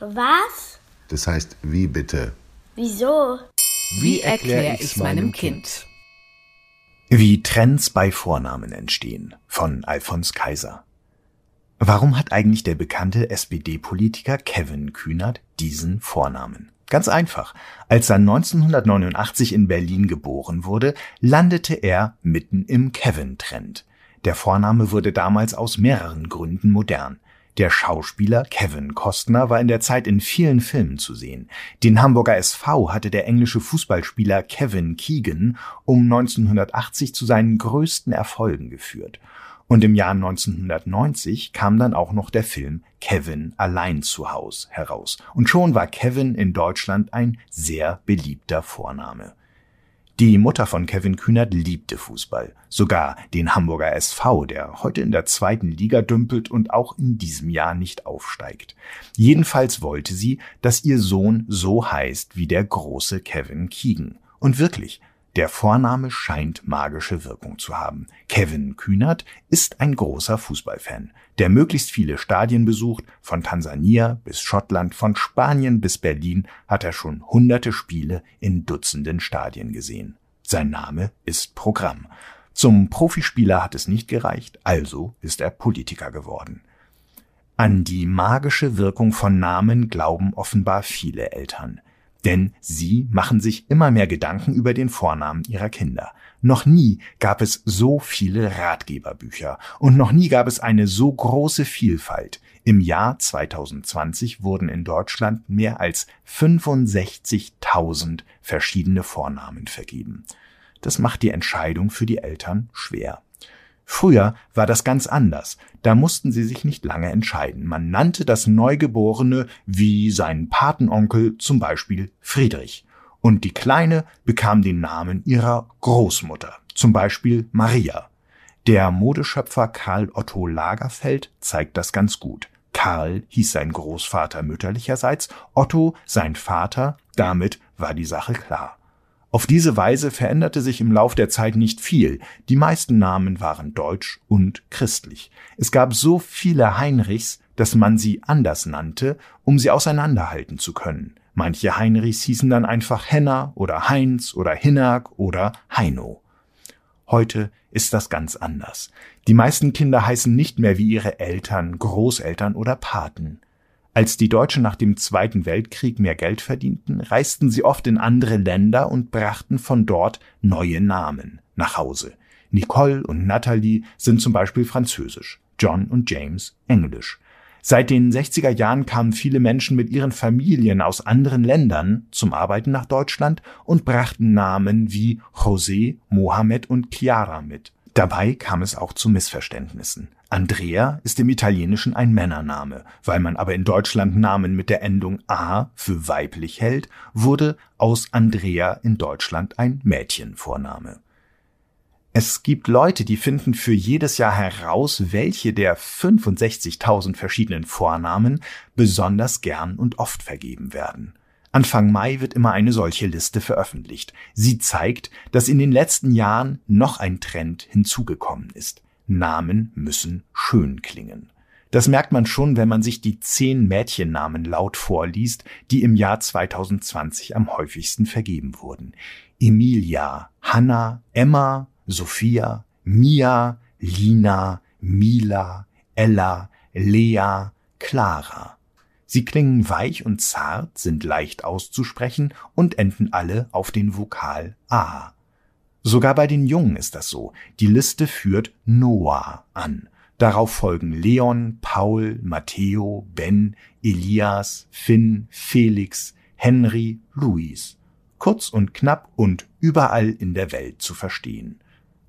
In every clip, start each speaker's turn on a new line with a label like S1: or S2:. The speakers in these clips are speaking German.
S1: Was?
S2: Das heißt, wie bitte?
S1: Wieso?
S3: Wie erkläre ich meinem Kind?
S4: Wie Trends bei Vornamen entstehen von Alfons Kaiser. Warum hat eigentlich der bekannte SPD-Politiker Kevin Kühnert diesen Vornamen? Ganz einfach. Als er 1989 in Berlin geboren wurde, landete er mitten im Kevin-Trend. Der Vorname wurde damals aus mehreren Gründen modern. Der Schauspieler Kevin Costner war in der Zeit in vielen Filmen zu sehen. Den Hamburger SV hatte der englische Fußballspieler Kevin Keegan um 1980 zu seinen größten Erfolgen geführt. Und im Jahr 1990 kam dann auch noch der Film Kevin allein zu Haus heraus. Und schon war Kevin in Deutschland ein sehr beliebter Vorname. Die Mutter von Kevin Kühnert liebte Fußball, sogar den Hamburger SV, der heute in der zweiten Liga dümpelt und auch in diesem Jahr nicht aufsteigt. Jedenfalls wollte sie, dass ihr Sohn so heißt wie der große Kevin Keegan. Und wirklich, der Vorname scheint magische Wirkung zu haben. Kevin Kühnert ist ein großer Fußballfan, der möglichst viele Stadien besucht. Von Tansania bis Schottland, von Spanien bis Berlin hat er schon hunderte Spiele in Dutzenden Stadien gesehen. Sein Name ist Programm. Zum Profispieler hat es nicht gereicht, also ist er Politiker geworden. An die magische Wirkung von Namen glauben offenbar viele Eltern. Denn sie machen sich immer mehr Gedanken über den Vornamen ihrer Kinder. Noch nie gab es so viele Ratgeberbücher und noch nie gab es eine so große Vielfalt. Im Jahr 2020 wurden in Deutschland mehr als 65.000 verschiedene Vornamen vergeben. Das macht die Entscheidung für die Eltern schwer. Früher war das ganz anders. Da mussten sie sich nicht lange entscheiden. Man nannte das Neugeborene wie seinen Patenonkel zum Beispiel Friedrich. Und die Kleine bekam den Namen ihrer Großmutter, zum Beispiel Maria. Der Modeschöpfer Karl Otto Lagerfeld zeigt das ganz gut. Karl hieß sein Großvater mütterlicherseits, Otto sein Vater, damit war die Sache klar. Auf diese Weise veränderte sich im Lauf der Zeit nicht viel. Die meisten Namen waren deutsch und christlich. Es gab so viele Heinrichs, dass man sie anders nannte, um sie auseinanderhalten zu können. Manche Heinrichs hießen dann einfach Henner oder Heinz oder Hinnerk oder Heino. Heute ist das ganz anders. Die meisten Kinder heißen nicht mehr wie ihre Eltern, Großeltern oder Paten. Als die Deutschen nach dem Zweiten Weltkrieg mehr Geld verdienten, reisten sie oft in andere Länder und brachten von dort neue Namen nach Hause. Nicole und Natalie sind zum Beispiel französisch, John und James englisch. Seit den 60er Jahren kamen viele Menschen mit ihren Familien aus anderen Ländern zum Arbeiten nach Deutschland und brachten Namen wie José, Mohammed und Chiara mit. Dabei kam es auch zu Missverständnissen. Andrea ist im Italienischen ein Männername. Weil man aber in Deutschland Namen mit der Endung A für weiblich hält, wurde aus Andrea in Deutschland ein Mädchenvorname. Es gibt Leute, die finden für jedes Jahr heraus, welche der 65.000 verschiedenen Vornamen besonders gern und oft vergeben werden. Anfang Mai wird immer eine solche Liste veröffentlicht. Sie zeigt, dass in den letzten Jahren noch ein Trend hinzugekommen ist. Namen müssen schön klingen. Das merkt man schon, wenn man sich die zehn Mädchennamen laut vorliest, die im Jahr 2020 am häufigsten vergeben wurden. Emilia, Hanna, Emma, Sophia, Mia, Lina, Mila, Ella, Lea, Clara. Sie klingen weich und zart, sind leicht auszusprechen und enden alle auf den Vokal A. Sogar bei den Jungen ist das so. Die Liste führt Noah an. Darauf folgen Leon, Paul, Matteo, Ben, Elias, Finn, Felix, Henry, Luis. Kurz und knapp und überall in der Welt zu verstehen.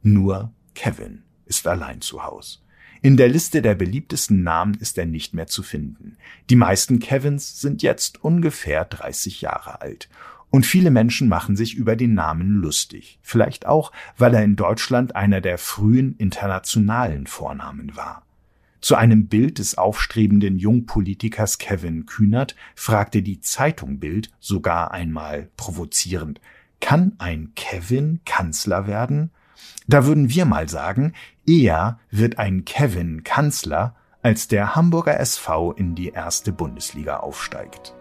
S4: Nur Kevin ist allein zu Haus. In der Liste der beliebtesten Namen ist er nicht mehr zu finden. Die meisten Kevins sind jetzt ungefähr 30 Jahre alt und viele Menschen machen sich über den Namen lustig. Vielleicht auch, weil er in Deutschland einer der frühen internationalen Vornamen war. Zu einem Bild des aufstrebenden Jungpolitikers Kevin Kühnert fragte die Zeitung Bild sogar einmal provozierend, kann ein Kevin Kanzler werden? Da würden wir mal sagen, eher wird ein Kevin Kanzler als der Hamburger SV in die erste Bundesliga aufsteigt.